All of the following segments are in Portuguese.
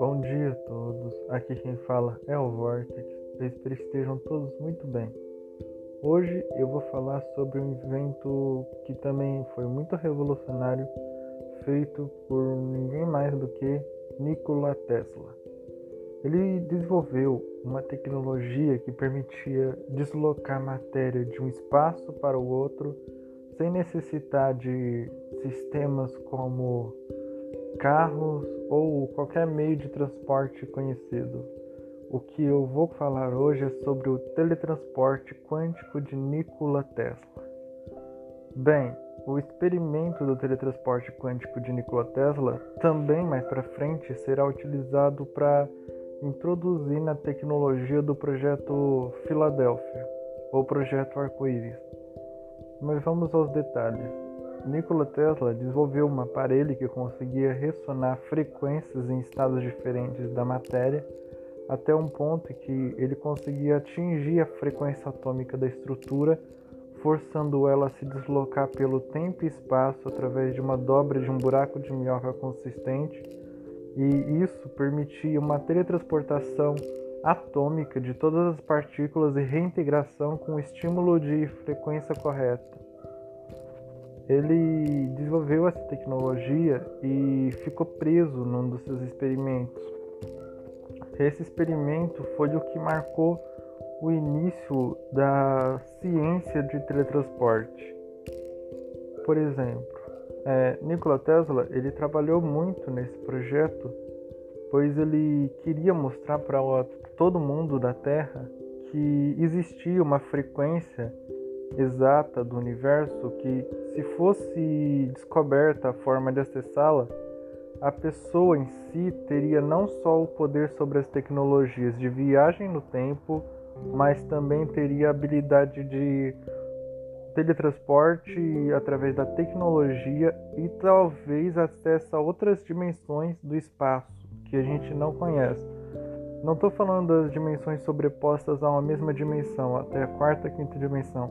Bom dia a todos, aqui quem fala é o Vortex, eu espero que estejam todos muito bem. Hoje eu vou falar sobre um evento que também foi muito revolucionário, feito por ninguém mais do que Nikola Tesla. Ele desenvolveu uma tecnologia que permitia deslocar matéria de um espaço para o outro sem necessitar de sistemas como carros ou qualquer meio de transporte conhecido. O que eu vou falar hoje é sobre o teletransporte quântico de Nikola Tesla. Bem, o experimento do teletransporte quântico de Nikola Tesla também mais para frente será utilizado para introduzir na tecnologia do projeto Filadélfia, ou projeto Arco-Íris. Mas vamos aos detalhes. Nikola Tesla desenvolveu um aparelho que conseguia ressonar frequências em estados diferentes da matéria até um ponto que ele conseguia atingir a frequência atômica da estrutura, forçando ela a se deslocar pelo tempo e espaço através de uma dobra de um buraco de minhoca consistente e isso permitia uma teletransportação atômica de todas as partículas e reintegração com o estímulo de frequência correta. Ele desenvolveu essa tecnologia e ficou preso num dos seus experimentos. Esse experimento foi o que marcou o início da ciência de teletransporte. Por exemplo, é, Nikola Tesla ele trabalhou muito nesse projeto, pois ele queria mostrar para todo mundo da Terra que existia uma frequência exata do universo que, se fosse descoberta a forma de acessá-la, a pessoa em si teria não só o poder sobre as tecnologias de viagem no tempo, mas também teria a habilidade de teletransporte através da tecnologia e talvez acesso a outras dimensões do espaço que a gente não conhece. Não estou falando das dimensões sobrepostas a uma mesma dimensão, até a quarta, quinta dimensão.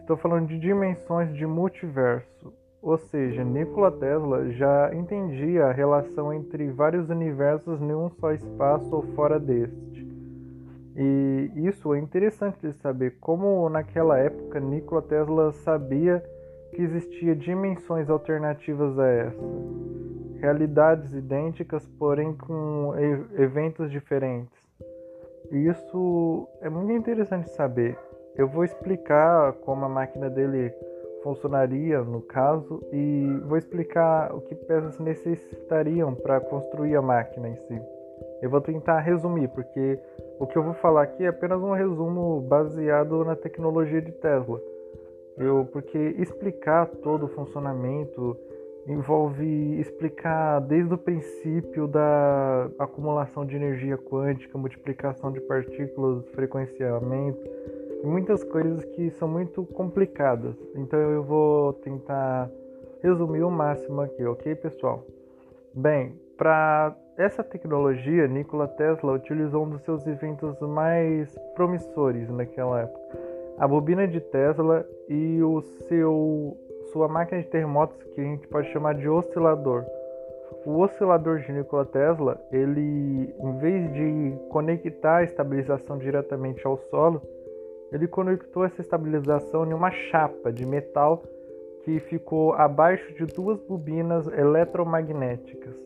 Estou falando de dimensões de multiverso. Ou seja, Nikola Tesla já entendia a relação entre vários universos em um só espaço ou fora deste. E isso é interessante de saber como naquela época Nikola Tesla sabia que existia dimensões alternativas a essa, realidades idênticas, porém com eventos diferentes. E isso é muito interessante saber. Eu vou explicar como a máquina dele funcionaria no caso e vou explicar o que peças necessitariam para construir a máquina em si. Eu vou tentar resumir, porque o que eu vou falar aqui é apenas um resumo baseado na tecnologia de Tesla. Eu, porque explicar todo o funcionamento envolve explicar desde o princípio da acumulação de energia quântica, multiplicação de partículas, frequenciamento, e muitas coisas que são muito complicadas. Então eu vou tentar resumir o máximo aqui, ok, pessoal? Bem, para essa tecnologia, Nikola Tesla utilizou um dos seus inventos mais promissores naquela época, a bobina de Tesla e o seu sua máquina de terremotos que a gente pode chamar de oscilador. O oscilador de Nikola Tesla, ele em vez de conectar a estabilização diretamente ao solo, ele conectou essa estabilização em uma chapa de metal que ficou abaixo de duas bobinas eletromagnéticas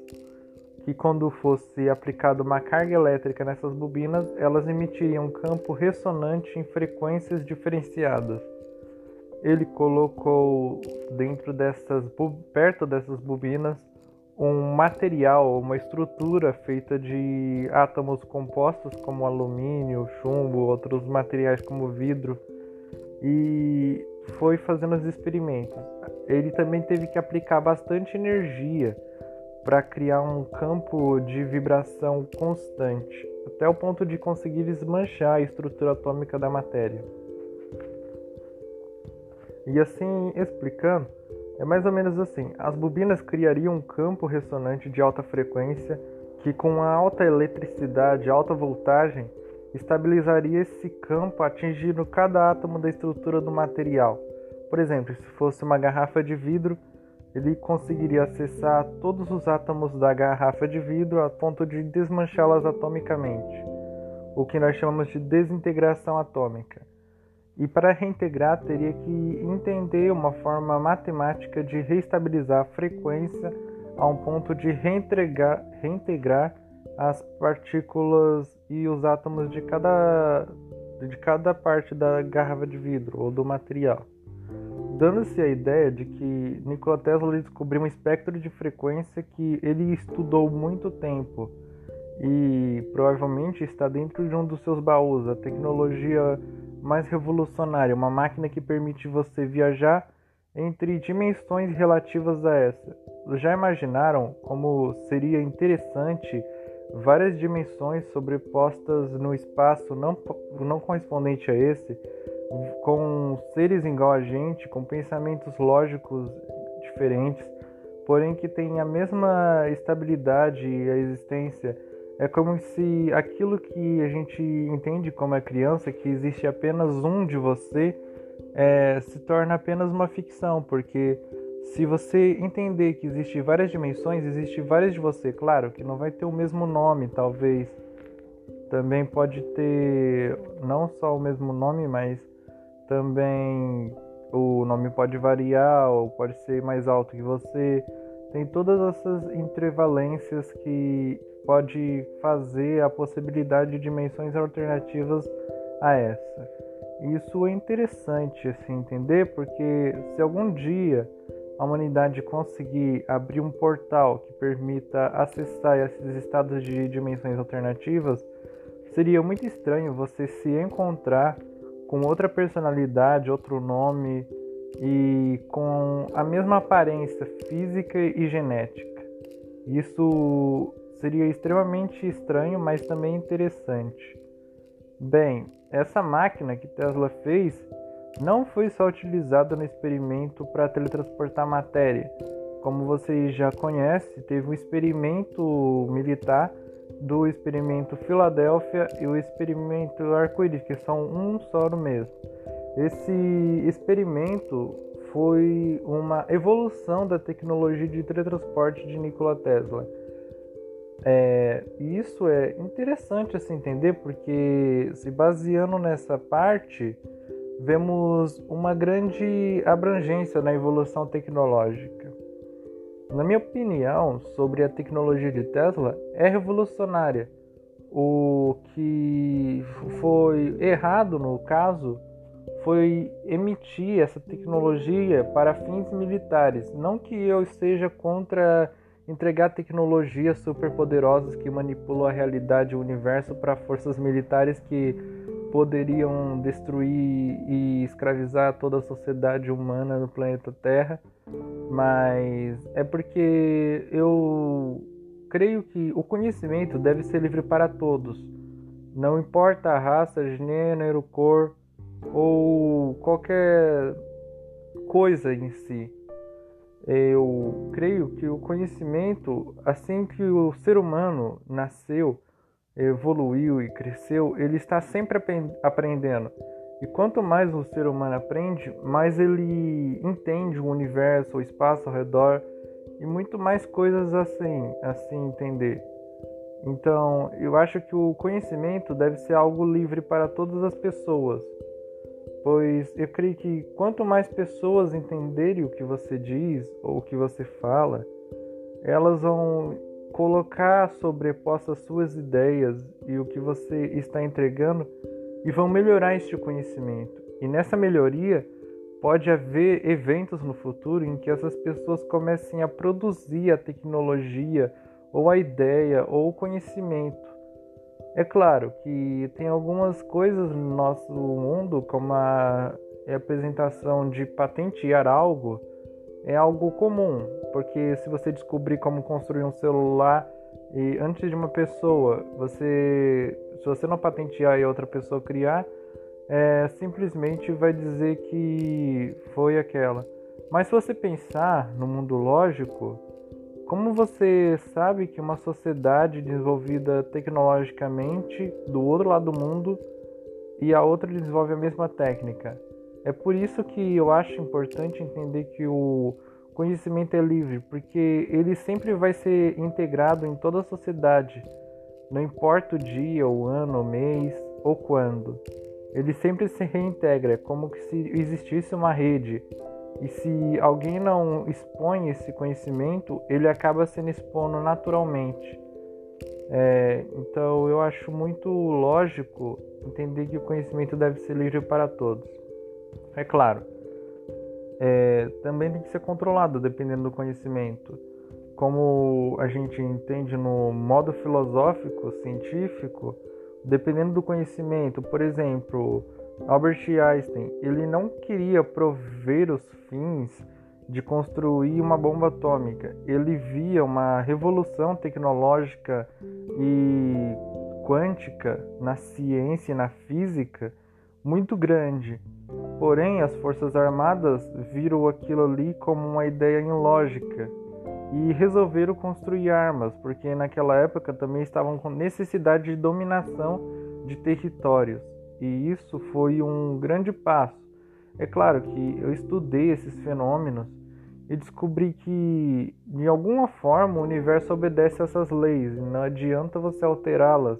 que quando fosse aplicada uma carga elétrica nessas bobinas, elas emitiriam um campo ressonante em frequências diferenciadas. Ele colocou dentro dessas, perto dessas bobinas, um material, uma estrutura feita de átomos compostos como alumínio, chumbo, outros materiais como vidro, e foi fazendo os experimentos. Ele também teve que aplicar bastante energia para criar um campo de vibração constante, até o ponto de conseguir desmanchar a estrutura atômica da matéria. E assim explicando, é mais ou menos assim: as bobinas criariam um campo ressonante de alta frequência que, com a alta eletricidade, alta voltagem, estabilizaria esse campo atingindo cada átomo da estrutura do material. Por exemplo, se fosse uma garrafa de vidro, ele conseguiria acessar todos os átomos da garrafa de vidro a ponto de desmanchá-las atomicamente, o que nós chamamos de desintegração atômica. E para reintegrar, teria que entender uma forma matemática de reestabilizar a frequência a um ponto de reintegrar, reintegrar as partículas e os átomos de cada, de cada parte da garrafa de vidro ou do material. Dando-se a ideia de que Nikola Tesla descobriu um espectro de frequência que ele estudou muito tempo e provavelmente está dentro de um dos seus baús, a tecnologia mais revolucionária, uma máquina que permite você viajar entre dimensões relativas a essa. Já imaginaram como seria interessante várias dimensões sobrepostas no espaço não, não correspondente a esse? com seres igual a gente, com pensamentos lógicos diferentes, porém que têm a mesma estabilidade e a existência. É como se aquilo que a gente entende como a criança, que existe apenas um de você, é, se torna apenas uma ficção, porque se você entender que existe várias dimensões, existe várias de você, claro que não vai ter o mesmo nome, talvez. Também pode ter não só o mesmo nome, mas também o nome pode variar ou pode ser mais alto que você. Tem todas essas entrevalências que pode fazer a possibilidade de dimensões alternativas a essa. Isso é interessante assim entender, porque se algum dia a humanidade conseguir abrir um portal que permita acessar esses estados de dimensões alternativas, seria muito estranho você se encontrar com outra personalidade, outro nome e com a mesma aparência física e genética. Isso seria extremamente estranho, mas também interessante. Bem, essa máquina que Tesla fez não foi só utilizada no experimento para teletransportar matéria. Como vocês já conhecem, teve um experimento militar do experimento Filadélfia e o experimento Arco-Íris, que são um só no mesmo. Esse experimento foi uma evolução da tecnologia de teletransporte de Nikola Tesla. É, isso é interessante a se entender porque, se baseando nessa parte, vemos uma grande abrangência na evolução tecnológica. Na minha opinião sobre a tecnologia de Tesla, é revolucionária. O que foi errado no caso foi emitir essa tecnologia para fins militares. Não que eu esteja contra entregar tecnologias superpoderosas que manipulam a realidade e o universo para forças militares que poderiam destruir e escravizar toda a sociedade humana no planeta Terra, mas é porque eu creio que o conhecimento deve ser livre para todos. Não importa a raça, gênero, cor ou qualquer coisa em si. Eu creio que o conhecimento, assim que o ser humano nasceu, evoluiu e cresceu, ele está sempre aprendendo. E quanto mais o ser humano aprende, mais ele entende o universo, o espaço ao redor e muito mais coisas assim, assim entender. Então, eu acho que o conhecimento deve ser algo livre para todas as pessoas, pois eu creio que quanto mais pessoas entenderem o que você diz ou o que você fala, elas vão colocar sobrepostas suas ideias e o que você está entregando e vão melhorar este conhecimento. E nessa melhoria pode haver eventos no futuro em que essas pessoas comecem a produzir a tecnologia ou a ideia ou o conhecimento. É claro que tem algumas coisas no nosso mundo, como a apresentação de patentear algo, é algo comum, porque se você descobrir como construir um celular e antes de uma pessoa, você, se você não patentear e outra pessoa criar, é, simplesmente vai dizer que foi aquela. Mas se você pensar no mundo lógico, como você sabe que uma sociedade desenvolvida tecnologicamente do outro lado do mundo e a outra desenvolve a mesma técnica? É por isso que eu acho importante entender que o conhecimento é livre, porque ele sempre vai ser integrado em toda a sociedade, não importa o dia, o ano, o mês ou quando. Ele sempre se reintegra, como se existisse uma rede. E se alguém não expõe esse conhecimento, ele acaba sendo expondo naturalmente. É, então eu acho muito lógico entender que o conhecimento deve ser livre para todos. É claro, é, também tem que ser controlado dependendo do conhecimento. Como a gente entende no modo filosófico, científico, dependendo do conhecimento, por exemplo, Albert Einstein, ele não queria prover os fins de construir uma bomba atômica. Ele via uma revolução tecnológica e quântica na ciência e na física muito grande. Porém, as Forças Armadas viram aquilo ali como uma ideia ilógica e resolveram construir armas, porque naquela época também estavam com necessidade de dominação de territórios. E isso foi um grande passo. É claro que eu estudei esses fenômenos e descobri que, de alguma forma, o universo obedece a essas leis não adianta você alterá-las.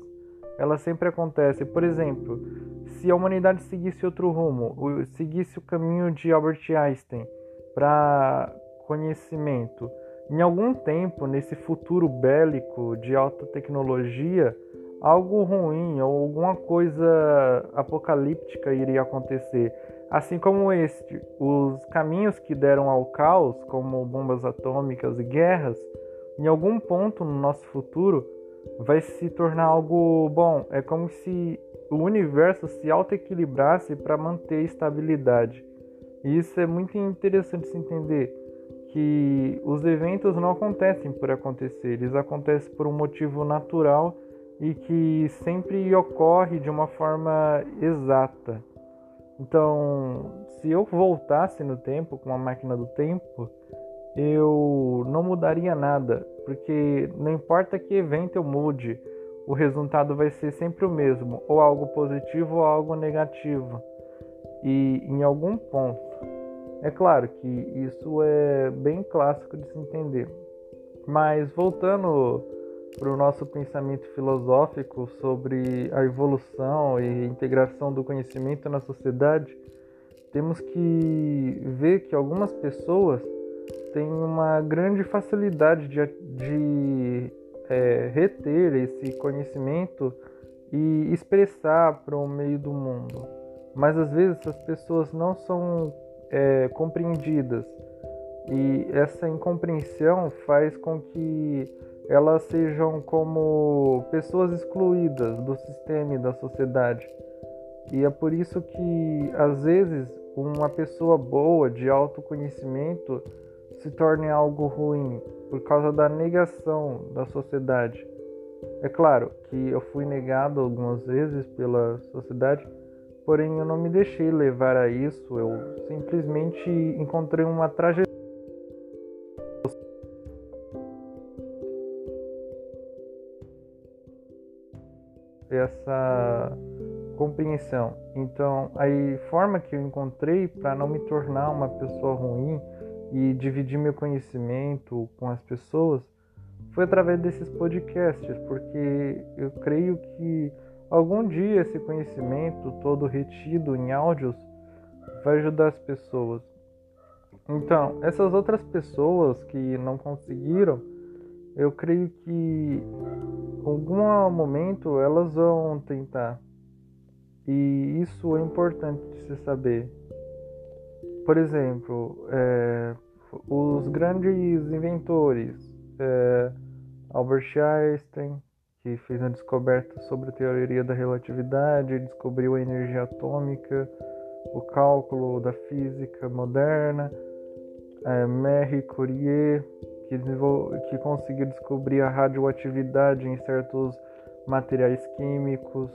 Elas sempre acontecem. Por exemplo, se a humanidade seguisse outro rumo, seguisse o caminho de Albert Einstein para conhecimento, em algum tempo, nesse futuro bélico de alta tecnologia, algo ruim ou alguma coisa apocalíptica iria acontecer. Assim como este, os caminhos que deram ao caos, como bombas atômicas e guerras, em algum ponto no nosso futuro vai se tornar algo bom. É como se o universo se auto-equilibrasse para manter estabilidade. E isso é muito interessante se entender que os eventos não acontecem por acontecer, eles acontecem por um motivo natural e que sempre ocorre de uma forma exata. Então, se eu voltasse no tempo com uma máquina do tempo, eu não mudaria nada, porque não importa que evento eu mude, o resultado vai ser sempre o mesmo, ou algo positivo ou algo negativo. E em algum ponto, é claro que isso é bem clássico de se entender. Mas voltando para o nosso pensamento filosófico sobre a evolução e integração do conhecimento na sociedade, temos que ver que algumas pessoas têm uma grande facilidade de, de é, reter esse conhecimento e expressar para o meio do mundo. Mas às vezes essas pessoas não são é, compreendidas e essa incompreensão faz com que elas sejam como pessoas excluídas do sistema e da sociedade. E é por isso que, às vezes, uma pessoa boa, de autoconhecimento, se torna algo ruim, por causa da negação da sociedade. É claro que eu fui negado algumas vezes pela sociedade, porém eu não me deixei levar a isso, eu simplesmente encontrei uma trajetória essa compreensão. Então, a forma que eu encontrei para não me tornar uma pessoa ruim e dividir meu conhecimento com as pessoas foi através desses podcasts, porque eu creio que algum dia esse conhecimento todo retido em áudios vai ajudar as pessoas. Então, essas outras pessoas que não conseguiram eu creio que algum momento elas vão tentar. E isso é importante de se saber. Por exemplo, é, os grandes inventores, é, Albert Einstein, que fez a descoberta sobre a teoria da relatividade, descobriu a energia atômica, o cálculo da física moderna, é, Marie Curie, que, que conseguiu descobrir a radioatividade em certos materiais químicos.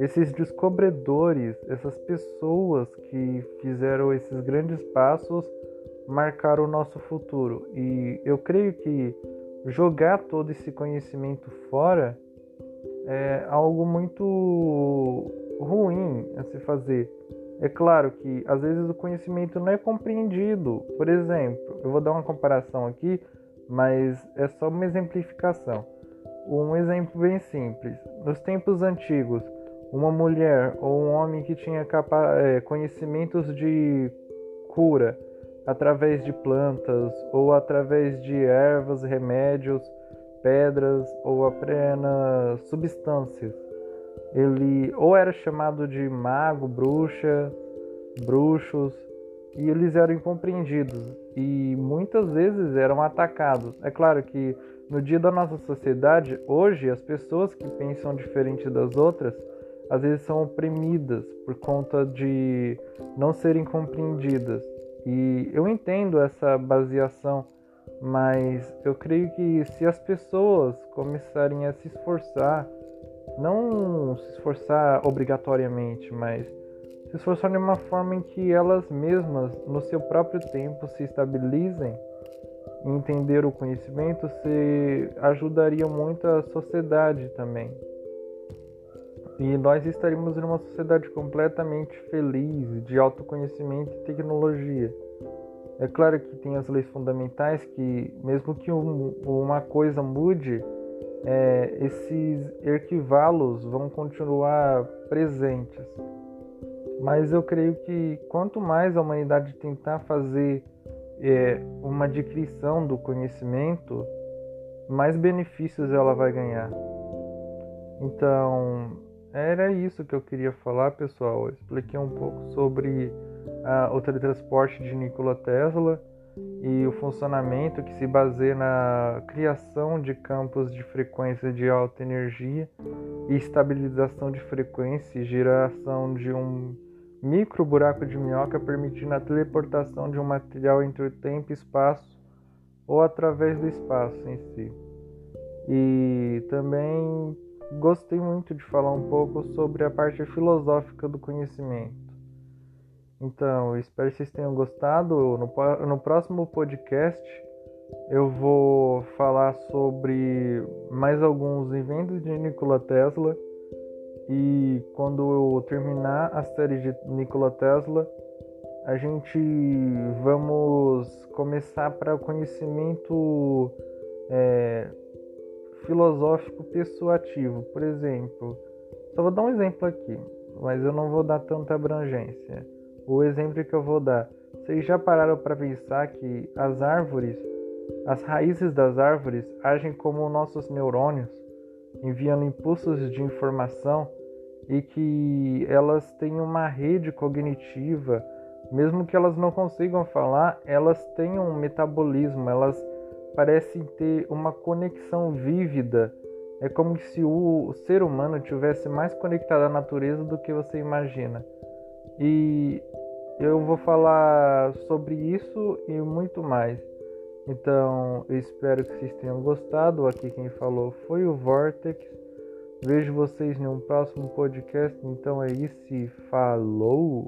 Esses descobridores, essas pessoas que fizeram esses grandes passos, marcaram o nosso futuro. E eu creio que jogar todo esse conhecimento fora é algo muito ruim a se fazer, É claro que às vezes o conhecimento não é compreendido. Por exemplo, eu vou dar uma comparação aqui, mas é só uma exemplificação. Um exemplo bem simples. Nos tempos antigos, uma mulher ou um homem que tinha é, conhecimentos de cura através de plantas ou através de ervas, remédios, pedras ou apenas substâncias. Ele ou era chamado de mago, bruxa, bruxos, e eles eram incompreendidos e muitas vezes eram atacados. É claro que no dia da nossa sociedade, hoje, as pessoas que pensam diferente das outras às vezes são oprimidas por conta de não serem compreendidas. E eu entendo essa baseação, mas eu creio que se as pessoas começarem a se esforçar, não se esforçar obrigatoriamente, mas se esforçar de uma forma em que elas mesmas, no seu próprio tempo, se estabilizem e entender o conhecimento, se ajudaria muito a sociedade também. E nós estaríamos em uma sociedade completamente feliz, de autoconhecimento e tecnologia. É claro que tem as leis fundamentais que, mesmo que um, uma coisa mude, é, esses equivalos vão continuar presentes. Mas eu creio que quanto mais a humanidade tentar fazer é, uma adquisição do conhecimento, mais benefícios ela vai ganhar. Então, era isso que eu queria falar, pessoal. Eu expliquei um pouco sobre ah, o teletransporte de Nikola Tesla e o funcionamento que se baseia na criação de campos de frequência de alta energia e estabilização de frequência e geração de um micro buraco de minhoca permitindo a teleportação de um material entre o tempo e espaço ou através do espaço em si. E também gostei muito de falar um pouco sobre a parte filosófica do conhecimento. Então, espero que vocês tenham gostado. No, no próximo podcast eu vou falar sobre mais alguns inventos de Nikola Tesla. E quando eu terminar a série de Nikola Tesla, a gente vamos começar para o conhecimento é, filosófico persuativo. Por exemplo, só vou dar um exemplo aqui, mas eu não vou dar tanta abrangência. O exemplo que eu vou dar, vocês já pararam para pensar que as árvores, as raízes das árvores agem como nossos neurônios, enviando impulsos de informação e que elas têm uma rede cognitiva, mesmo que elas não consigam falar, elas têm um metabolismo, elas parecem ter uma conexão vívida. É como se o ser humano tivesse mais conectado à natureza do que você imagina. E eu vou falar sobre isso e muito mais. Então, eu espero que vocês tenham gostado. Aqui quem falou foi o Vortex. Vejo vocês em um próximo podcast. Então é isso falou!